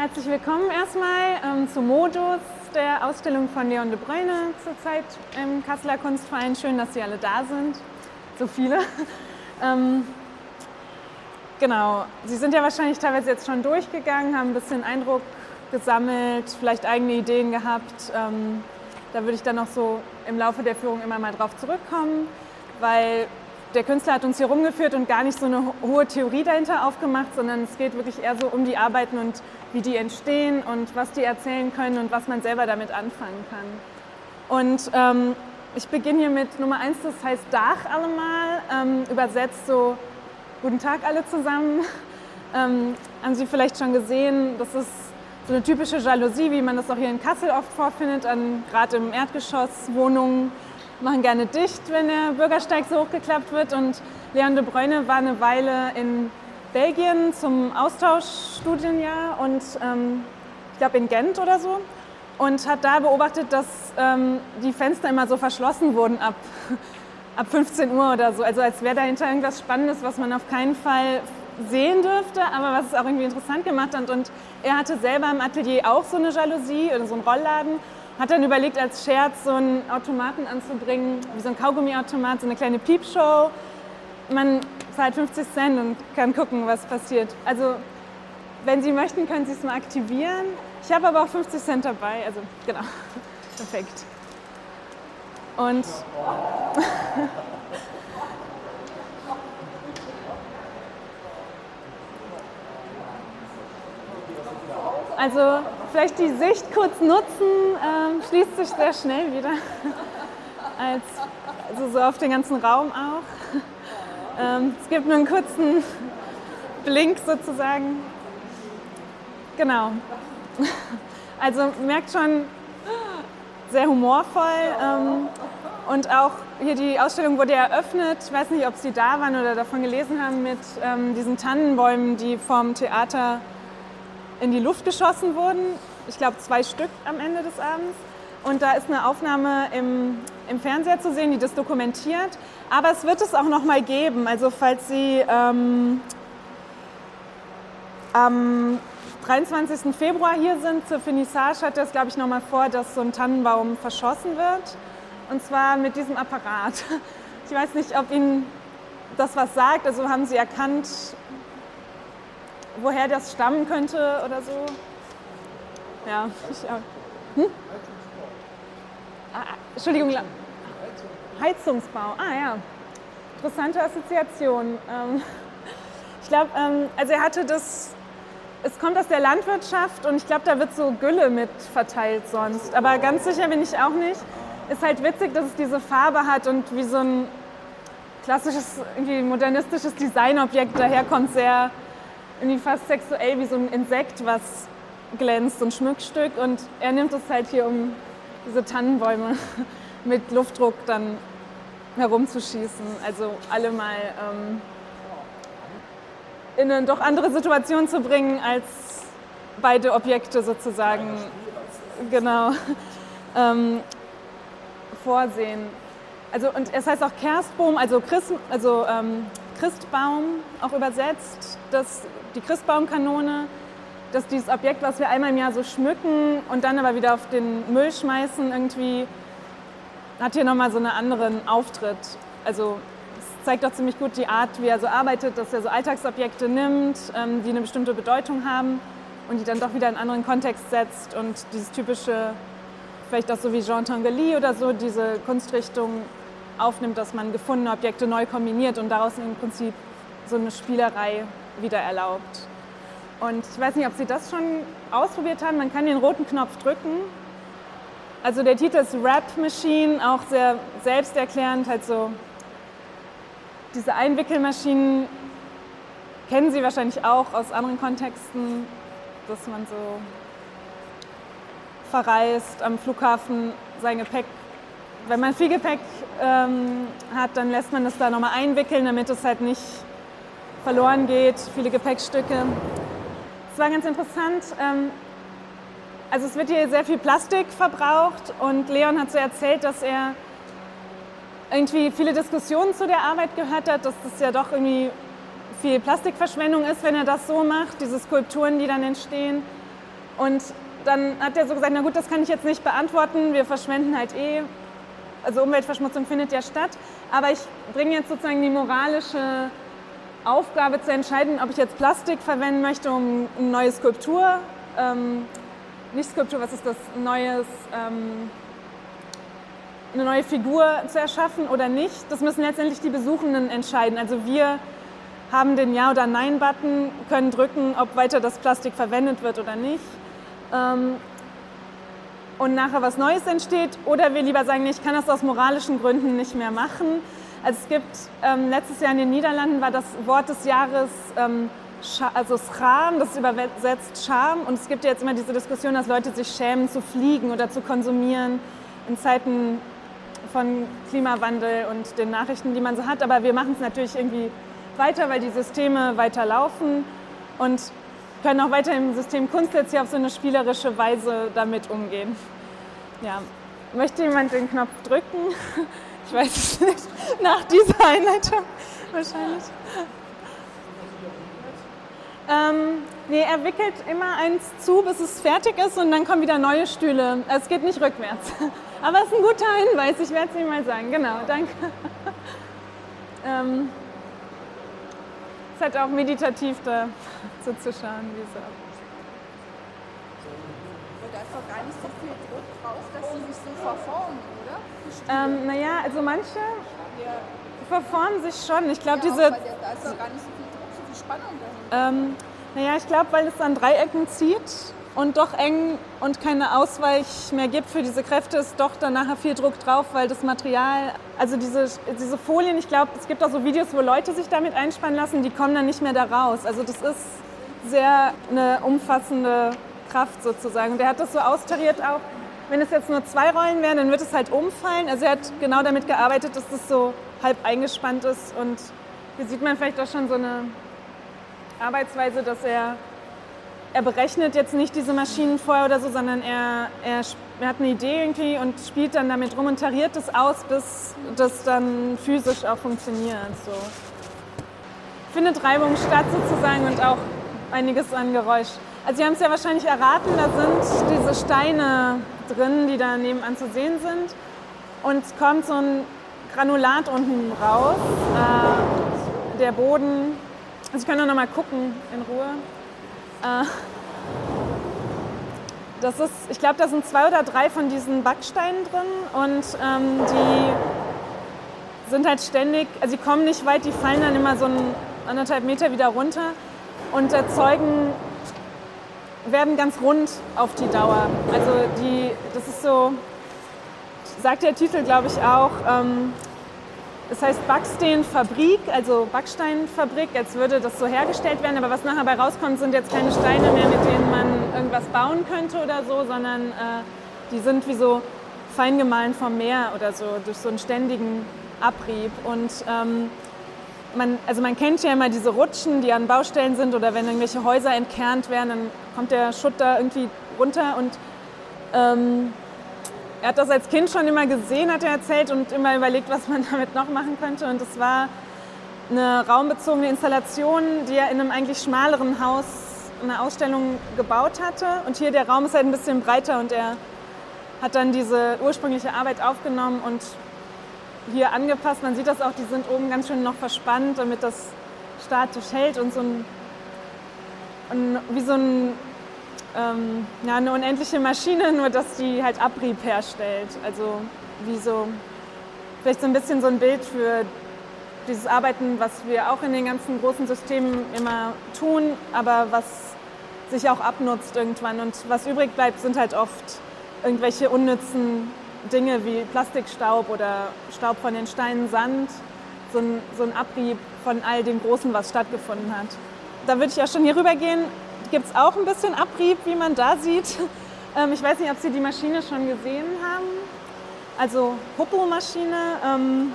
Herzlich willkommen erstmal ähm, zu Modus, der Ausstellung von Leon de Bruyne zurzeit im Kasseler Kunstverein. Schön, dass Sie alle da sind. So viele. ähm, genau, Sie sind ja wahrscheinlich teilweise jetzt schon durchgegangen, haben ein bisschen Eindruck gesammelt, vielleicht eigene Ideen gehabt. Ähm, da würde ich dann noch so im Laufe der Führung immer mal drauf zurückkommen, weil der Künstler hat uns hier rumgeführt und gar nicht so eine hohe Theorie dahinter aufgemacht, sondern es geht wirklich eher so um die Arbeiten und wie die entstehen und was die erzählen können und was man selber damit anfangen kann. Und ähm, ich beginne hier mit Nummer eins, das heißt Dach allemal, ähm, übersetzt so Guten Tag alle zusammen. Ähm, haben Sie vielleicht schon gesehen, das ist so eine typische Jalousie, wie man das auch hier in Kassel oft vorfindet, gerade im Erdgeschoss Wohnungen machen gerne dicht, wenn der Bürgersteig so hochgeklappt wird. Und Leon de Bruyne war eine Weile in Belgien zum Austauschstudienjahr und ähm, ich glaube in Gent oder so und hat da beobachtet, dass ähm, die Fenster immer so verschlossen wurden ab, ab 15 Uhr oder so. Also als wäre dahinter irgendwas Spannendes, was man auf keinen Fall sehen dürfte, aber was es auch irgendwie interessant gemacht hat. Und er hatte selber im Atelier auch so eine Jalousie oder so einen Rollladen hat dann überlegt, als Scherz so einen Automaten anzubringen, wie so ein Kaugummiautomat, so eine kleine Piepshow. Man zahlt 50 Cent und kann gucken, was passiert. Also, wenn Sie möchten, können Sie es mal aktivieren. Ich habe aber auch 50 Cent dabei, also genau, perfekt. Und Also vielleicht die Sicht kurz nutzen, ähm, schließt sich sehr schnell wieder. Als, also so auf den ganzen Raum auch. Ähm, es gibt nur einen kurzen Blink sozusagen. Genau. Also merkt schon, sehr humorvoll. Ähm, und auch hier die Ausstellung wurde eröffnet, ich weiß nicht, ob Sie da waren oder davon gelesen haben, mit ähm, diesen Tannenbäumen, die vom Theater in die Luft geschossen wurden. Ich glaube zwei Stück am Ende des Abends. Und da ist eine Aufnahme im, im Fernseher zu sehen, die das dokumentiert. Aber es wird es auch noch mal geben. Also falls Sie ähm, am 23. Februar hier sind zur Finissage, hat es, glaube ich, noch mal vor, dass so ein Tannenbaum verschossen wird. Und zwar mit diesem Apparat. Ich weiß nicht, ob Ihnen das was sagt. Also haben Sie erkannt, woher das stammen könnte oder so? Ja, ich, ja. Hm? Ah, ah, Entschuldigung. Heizungsbau. Ah ja, interessante Assoziation. Ähm, ich glaube, ähm, also er hatte das, es kommt aus der Landwirtschaft und ich glaube, da wird so Gülle mit verteilt sonst. Aber ganz sicher bin ich auch nicht. Ist halt witzig, dass es diese Farbe hat und wie so ein klassisches, irgendwie modernistisches Designobjekt daherkommt, sehr irgendwie fast sexuell wie so ein Insekt, was glänzt, so ein Schmuckstück. Und er nimmt es halt hier, um diese Tannenbäume mit Luftdruck dann herumzuschießen. Also alle mal ähm, in eine doch andere Situation zu bringen, als beide Objekte sozusagen genau ähm, vorsehen. Also und es heißt auch Kerstbohm, also, Christ, also ähm, Christbaum auch übersetzt. Das die Christbaumkanone, dass dieses Objekt, was wir einmal im Jahr so schmücken und dann aber wieder auf den Müll schmeißen, irgendwie hat hier nochmal so einen anderen Auftritt. Also es zeigt doch ziemlich gut die Art, wie er so arbeitet, dass er so Alltagsobjekte nimmt, ähm, die eine bestimmte Bedeutung haben und die dann doch wieder in einen anderen Kontext setzt und dieses typische, vielleicht auch so wie Jean Tanguy oder so, diese Kunstrichtung aufnimmt, dass man gefundene Objekte neu kombiniert und daraus im Prinzip so eine Spielerei wieder erlaubt. Und ich weiß nicht, ob Sie das schon ausprobiert haben. Man kann den roten Knopf drücken. Also der Titel ist Rap Machine, auch sehr selbsterklärend. Halt so diese Einwickelmaschinen kennen Sie wahrscheinlich auch aus anderen Kontexten, dass man so verreist am Flughafen sein Gepäck. Wenn man viel Gepäck ähm, hat, dann lässt man das da nochmal einwickeln, damit es halt nicht verloren geht, viele Gepäckstücke. Es war ganz interessant. Ähm, also es wird hier sehr viel Plastik verbraucht und Leon hat so erzählt, dass er irgendwie viele Diskussionen zu der Arbeit gehört hat, dass das ja doch irgendwie viel Plastikverschwendung ist, wenn er das so macht, diese Skulpturen, die dann entstehen. Und dann hat er so gesagt, na gut, das kann ich jetzt nicht beantworten, wir verschwenden halt eh, also Umweltverschmutzung findet ja statt, aber ich bringe jetzt sozusagen die moralische Aufgabe zu entscheiden, ob ich jetzt Plastik verwenden möchte, um eine neue Skulptur, ähm, nicht Skulptur, was ist das, neues, ähm, eine neue Figur zu erschaffen oder nicht. Das müssen letztendlich die Besuchenden entscheiden. Also wir haben den Ja- oder Nein-Button, können drücken, ob weiter das Plastik verwendet wird oder nicht. Ähm, und nachher was Neues entsteht. Oder wir lieber sagen, ich kann das aus moralischen Gründen nicht mehr machen. Also es gibt, ähm, letztes Jahr in den Niederlanden war das Wort des Jahres ähm, also Scham, das übersetzt Scham. Und es gibt ja jetzt immer diese Diskussion, dass Leute sich schämen zu fliegen oder zu konsumieren in Zeiten von Klimawandel und den Nachrichten, die man so hat. Aber wir machen es natürlich irgendwie weiter, weil die Systeme weiter laufen und können auch weiter im System Kunst jetzt hier auf so eine spielerische Weise damit umgehen. Ja. Möchte jemand den Knopf drücken? Ich weiß es nicht. Nach dieser Einleitung wahrscheinlich. Ähm, nee, er wickelt immer eins zu, bis es fertig ist und dann kommen wieder neue Stühle. Es geht nicht rückwärts. Aber es ist ein guter Hinweis, ich werde es ihm mal sagen. Genau, danke. ähm, es ist halt auch meditativ da zuzuschauen, wie es abgeht. Und einfach gar nicht so viel Druck drauf, dass sie sich so verformen, oder? Ähm, naja, also manche Ja, verformen sich schon. Ich glaube, ja, diese. auch, weil der, da ist doch gar nicht so so viel Spannung. Ähm, naja, ich glaube, weil es an Dreiecken zieht und doch eng und keine Ausweich mehr gibt für diese Kräfte, ist doch dann nachher viel Druck drauf, weil das Material, also diese, diese Folien, ich glaube, es gibt auch so Videos, wo Leute sich damit einspannen lassen, die kommen dann nicht mehr da raus. Also das ist sehr eine umfassende Kraft sozusagen. Der hat das so austariert auch, wenn es jetzt nur zwei Rollen wären, dann wird es halt umfallen. Also er hat genau damit gearbeitet, dass das so halb eingespannt ist und hier sieht man vielleicht auch schon so eine Arbeitsweise, dass er, er berechnet jetzt nicht diese Maschinen vorher oder so, sondern er, er, er hat eine Idee irgendwie und spielt dann damit rum und tariert das aus, bis das dann physisch auch funktioniert. So. Findet Reibung statt sozusagen und auch einiges an Geräusch. Also Sie haben es ja wahrscheinlich erraten, da sind diese Steine drin, die da nebenan zu sehen sind. Und es kommt so ein Granulat unten raus. Äh, der Boden also ich kann noch mal gucken in Ruhe. Äh, das ist, ich glaube, da sind zwei oder drei von diesen Backsteinen drin und ähm, die sind halt ständig, also die kommen nicht weit, die fallen dann immer so einen anderthalb Meter wieder runter und erzeugen, werden ganz rund auf die Dauer. Also die, das ist so, sagt der Titel, glaube ich, auch, ähm, das heißt Backsteinfabrik, also Backsteinfabrik, als würde das so hergestellt werden. Aber was nachher dabei rauskommt, sind jetzt keine Steine mehr, mit denen man irgendwas bauen könnte oder so, sondern äh, die sind wie so fein gemahlen vom Meer oder so, durch so einen ständigen Abrieb. Und ähm, man, also man kennt ja immer diese Rutschen, die an Baustellen sind oder wenn irgendwelche Häuser entkernt werden, dann kommt der Schutt da irgendwie runter und ähm, er hat das als Kind schon immer gesehen, hat er erzählt, und immer überlegt, was man damit noch machen könnte. Und es war eine raumbezogene Installation, die er in einem eigentlich schmaleren Haus eine Ausstellung gebaut hatte. Und hier der Raum ist halt ein bisschen breiter und er hat dann diese ursprüngliche Arbeit aufgenommen und hier angepasst. Man sieht das auch, die sind oben ganz schön noch verspannt, damit das statisch hält und so ein, ein wie so ein ähm, ja, eine unendliche Maschine, nur dass die halt Abrieb herstellt. Also wie so, vielleicht so ein bisschen so ein Bild für dieses Arbeiten, was wir auch in den ganzen großen Systemen immer tun, aber was sich auch abnutzt irgendwann. Und was übrig bleibt, sind halt oft irgendwelche unnützen Dinge wie Plastikstaub oder Staub von den Steinen, Sand, so ein, so ein Abrieb von all dem Großen, was stattgefunden hat. Da würde ich auch schon hier rüber gehen gibt es auch ein bisschen Abrieb, wie man da sieht. Ähm, ich weiß nicht, ob Sie die Maschine schon gesehen haben. Also Huppelmaschine, ähm,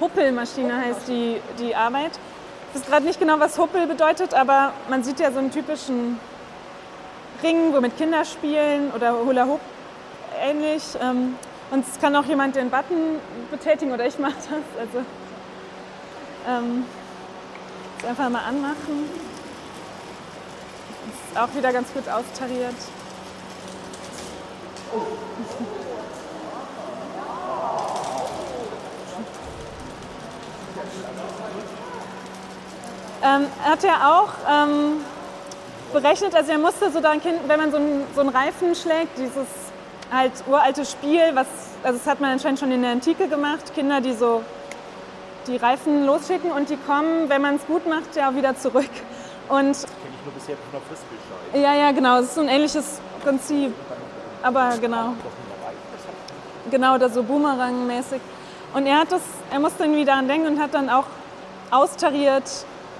Huppelmaschine heißt die, die Arbeit. Ich weiß gerade nicht genau, was Huppel bedeutet, aber man sieht ja so einen typischen Ring, womit Kinder spielen oder Hula Hoop ähnlich. Ähm, und es kann auch jemand den Button betätigen oder ich mache das. Also ähm, jetzt einfach mal anmachen. Ist auch wieder ganz gut austariert. Ähm, er hat ja auch ähm, berechnet, also er musste so dann, wenn man so einen, so einen Reifen schlägt, dieses halt uralte Spiel, was, also das hat man anscheinend schon in der Antike gemacht, Kinder, die so die Reifen losschicken und die kommen, wenn man es gut macht, ja wieder zurück. Und das kenne ich nur bisher von der Frisbeescheibe. Ja, ja, genau, es ist so ein ähnliches Prinzip, aber genau. Genau, da so Boomerang-mäßig. Und er hat das, er musste irgendwie daran denken und hat dann auch austariert,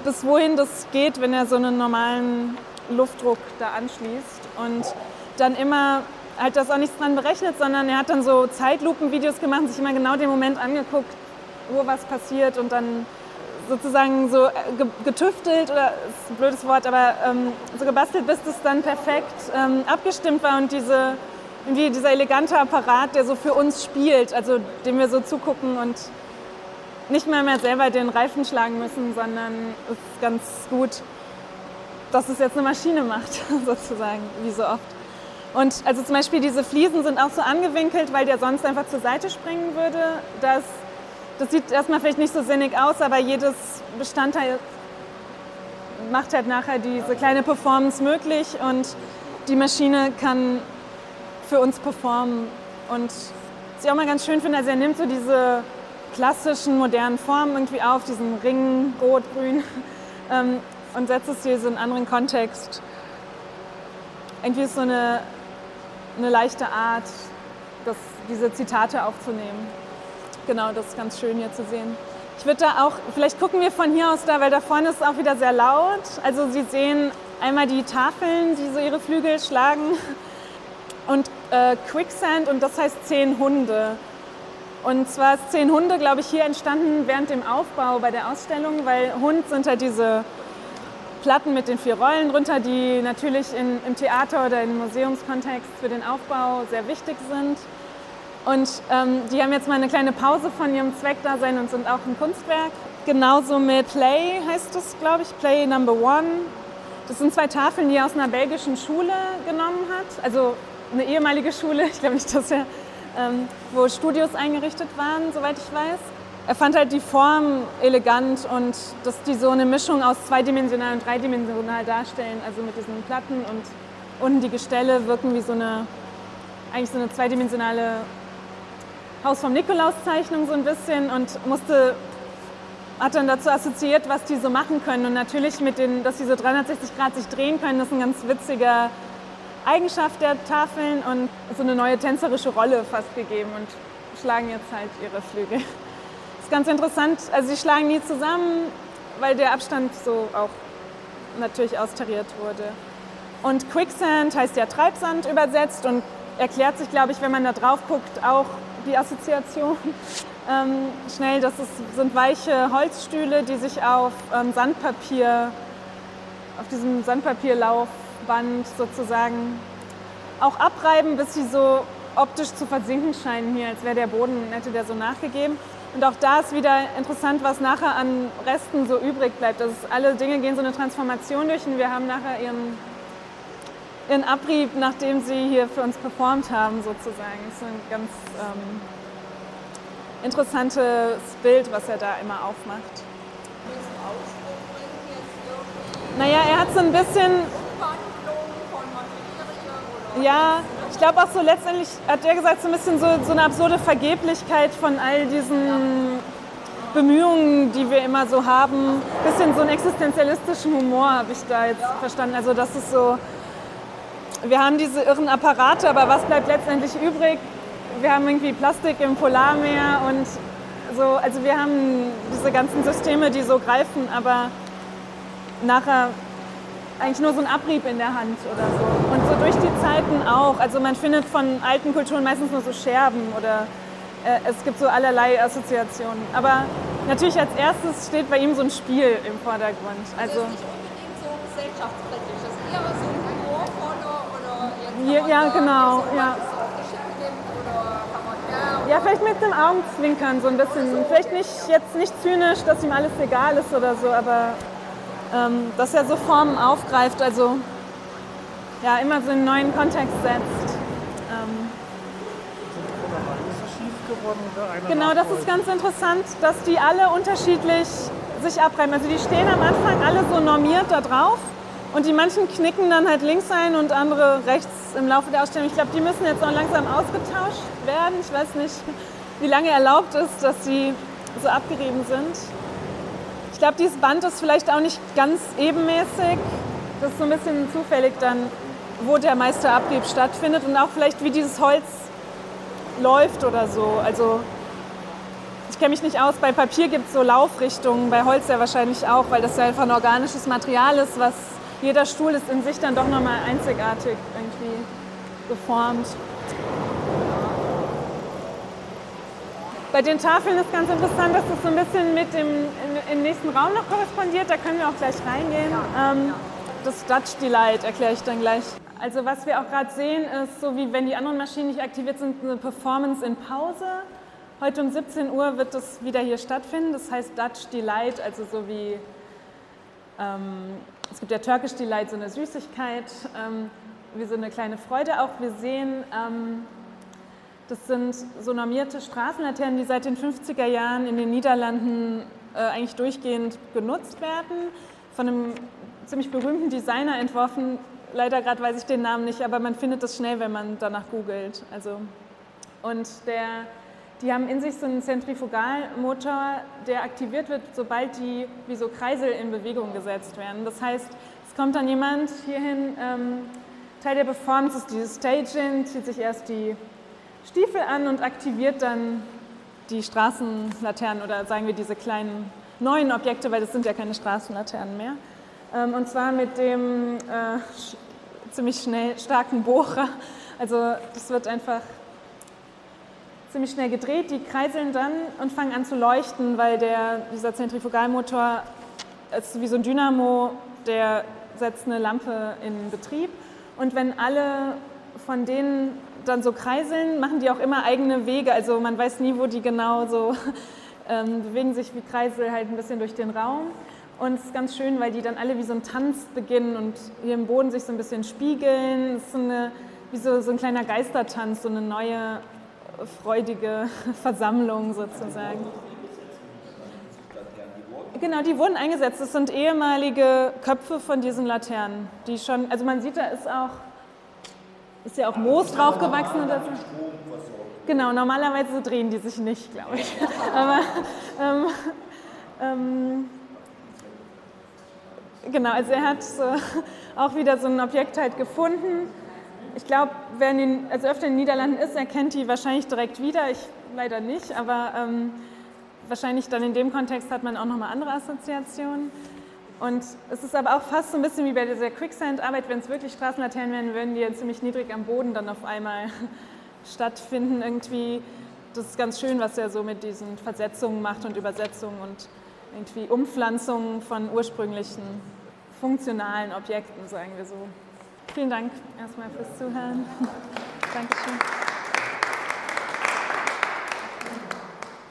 bis wohin das geht, wenn er so einen normalen Luftdruck da anschließt. Und dann immer halt das auch nichts dran berechnet, sondern er hat dann so Zeitlupenvideos gemacht und sich immer genau den Moment angeguckt, wo was passiert und dann sozusagen so äh, getüftelt, oder ist ein blödes Wort, aber ähm, so gebastelt, bis das dann perfekt ähm, abgestimmt war und diese, irgendwie dieser elegante Apparat, der so für uns spielt, also dem wir so zugucken und nicht mehr, mehr selber den Reifen schlagen müssen, sondern es ist ganz gut, dass es jetzt eine Maschine macht, sozusagen, wie so oft. Und also zum Beispiel diese Fliesen sind auch so angewinkelt, weil der sonst einfach zur Seite springen würde. Das, das sieht erstmal vielleicht nicht so sinnig aus, aber jedes Bestandteil macht halt nachher diese kleine Performance möglich und die Maschine kann für uns performen. Und was ich auch mal ganz schön finde, also er nimmt so diese klassischen modernen Formen irgendwie auf, diesen Ring, Rot, Grün, ähm, und setzt es hier so in einen anderen Kontext. Irgendwie ist so eine, eine leichte Art, das, diese Zitate aufzunehmen. Genau, das ist ganz schön hier zu sehen. Ich würde da auch, vielleicht gucken wir von hier aus da, weil da vorne ist es auch wieder sehr laut. Also Sie sehen einmal die Tafeln, die so ihre Flügel schlagen und äh, Quicksand und das heißt zehn Hunde. Und zwar ist zehn Hunde, glaube ich, hier entstanden während dem Aufbau bei der Ausstellung, weil Hund sind halt diese Platten mit den vier Rollen drunter, die natürlich in, im Theater oder im Museumskontext für den Aufbau sehr wichtig sind. Und ähm, die haben jetzt mal eine kleine Pause von ihrem Zweckdasein und sind auch ein Kunstwerk. Genauso mit Play heißt es, glaube ich, Play Number One. Das sind zwei Tafeln, die er aus einer belgischen Schule genommen hat. Also eine ehemalige Schule, ich glaube nicht, dass er, ähm, wo Studios eingerichtet waren, soweit ich weiß er fand halt die Form elegant und dass die so eine Mischung aus zweidimensional und dreidimensional darstellen. Also mit diesen Platten und unten die Gestelle wirken wie so eine, eigentlich so eine zweidimensionale Haus vom Nikolaus-Zeichnung so ein bisschen und musste, hat dann dazu assoziiert, was die so machen können. Und natürlich mit den, dass sie so 360 Grad sich drehen können, das ist ein ganz witziger Eigenschaft der Tafeln und so eine neue tänzerische Rolle fast gegeben und schlagen jetzt halt ihre Flügel ganz interessant. Also sie schlagen nie zusammen, weil der Abstand so auch natürlich austariert wurde. Und Quicksand heißt ja Treibsand übersetzt und erklärt sich, glaube ich, wenn man da drauf guckt, auch die Assoziation ähm, schnell. Das ist, sind weiche Holzstühle, die sich auf ähm, Sandpapier, auf diesem Sandpapierlaufband sozusagen auch abreiben, bis sie so optisch zu versinken scheinen hier, als wäre der Boden, hätte der so nachgegeben. Und auch da ist wieder interessant, was nachher an Resten so übrig bleibt. Also alle Dinge gehen so eine Transformation durch und wir haben nachher ihren, ihren Abrieb, nachdem sie hier für uns performt haben, sozusagen. Das ist ein ganz ähm, interessantes Bild, was er da immer aufmacht. Naja, er hat so ein bisschen. Ja, ich glaube auch so letztendlich, hat er gesagt, so ein bisschen so, so eine absurde Vergeblichkeit von all diesen Bemühungen, die wir immer so haben. Ein bisschen so einen existenzialistischen Humor habe ich da jetzt verstanden. Also das ist so, wir haben diese irren Apparate, aber was bleibt letztendlich übrig? Wir haben irgendwie Plastik im Polarmeer und so, also wir haben diese ganzen Systeme, die so greifen, aber nachher eigentlich nur so ein Abrieb in der Hand oder so. Und so durch die Zeiten auch. Also man findet von alten Kulturen meistens nur so Scherben oder äh, es gibt so allerlei Assoziationen. Aber natürlich als erstes steht bei ihm so ein Spiel im Vordergrund. Also, also nicht unbedingt so gesellschaftskritisch, das ist eher so ja, ja, genau, ja. Ja, vielleicht mit dem Augenzwinkern so ein bisschen. Vielleicht nicht jetzt nicht zynisch, dass ihm alles egal ist oder so, aber ähm, dass er so Formen aufgreift. Also ja, immer so einen neuen Kontext setzt. Ähm, genau, das ist ganz interessant, dass die alle unterschiedlich sich abreiben. Also die stehen am Anfang alle so normiert da drauf und die manchen knicken dann halt links ein und andere rechts im Laufe der Ausstellung. Ich glaube, die müssen jetzt auch langsam ausgetauscht werden. Ich weiß nicht, wie lange erlaubt ist, dass sie so abgerieben sind. Ich glaube, dieses Band ist vielleicht auch nicht ganz ebenmäßig. Das ist so ein bisschen zufällig dann, wo der meiste Abrieb stattfindet und auch vielleicht, wie dieses Holz läuft oder so. Also ich kenne mich nicht aus, bei Papier gibt es so Laufrichtungen, bei Holz ja wahrscheinlich auch, weil das ja einfach ein organisches Material ist, was jeder Stuhl ist in sich dann doch nochmal einzigartig irgendwie geformt. Bei den Tafeln ist ganz interessant, dass das so ein bisschen mit dem im nächsten Raum noch korrespondiert. Da können wir auch gleich reingehen. Ähm, das Dutch Delight erkläre ich dann gleich. Also was wir auch gerade sehen, ist so wie wenn die anderen Maschinen nicht aktiviert sind, eine Performance in Pause. Heute um 17 Uhr wird das wieder hier stattfinden. Das heißt Dutch Delight, also so wie ähm, es gibt ja Turkish Delight, so eine Süßigkeit, ähm, wie so eine kleine Freude auch. Wir sehen, ähm, das sind so normierte Straßenlaternen, die seit den 50er Jahren in den Niederlanden äh, eigentlich durchgehend genutzt werden. Von einem ziemlich berühmten Designer entworfen. Leider gerade weiß ich den Namen nicht, aber man findet das schnell, wenn man danach googelt. Also, und der die haben in sich so einen Zentrifugalmotor, der aktiviert wird, sobald die wie so Kreisel in Bewegung gesetzt werden. Das heißt, es kommt dann jemand hierhin, ähm, Teil der Performance ist dieses Staging, zieht sich erst die Stiefel an und aktiviert dann die Straßenlaternen oder sagen wir diese kleinen neuen Objekte, weil das sind ja keine Straßenlaternen mehr. Ähm, und zwar mit dem äh, ziemlich schnell starken Bohrer. Also das wird einfach ziemlich schnell gedreht, die kreiseln dann und fangen an zu leuchten, weil der, dieser Zentrifugalmotor ist wie so ein Dynamo, der setzt eine Lampe in Betrieb. Und wenn alle von denen dann so kreiseln, machen die auch immer eigene Wege. Also man weiß nie, wo die genau so ähm, bewegen sich wie Kreisel halt ein bisschen durch den Raum. Und es ist ganz schön, weil die dann alle wie so ein Tanz beginnen und hier im Boden sich so ein bisschen spiegeln. Es ist so eine, wie so, so ein kleiner Geistertanz, so eine neue freudige Versammlung sozusagen. Genau, die wurden eingesetzt. Das sind ehemalige Köpfe von diesen Laternen, die schon, also man sieht, da ist auch, ist ja auch Moos draufgewachsen oder. Genau, normalerweise drehen die sich nicht, glaube ich. Aber ähm, ähm, genau, also er hat so auch wieder so ein Objekt halt gefunden ich glaube, wer in den, also öfter in den Niederlanden ist, erkennt die wahrscheinlich direkt wieder. Ich leider nicht, aber ähm, wahrscheinlich dann in dem Kontext hat man auch nochmal andere Assoziationen. Und es ist aber auch fast so ein bisschen wie bei dieser Quicksand-Arbeit, wenn es wirklich Straßenlaternen wären, würden die ja ziemlich niedrig am Boden dann auf einmal stattfinden. Irgendwie, das ist ganz schön, was er so mit diesen Versetzungen macht und Übersetzungen und irgendwie Umpflanzungen von ursprünglichen funktionalen Objekten, sagen wir so. Vielen Dank erstmal fürs Zuhören. Dankeschön.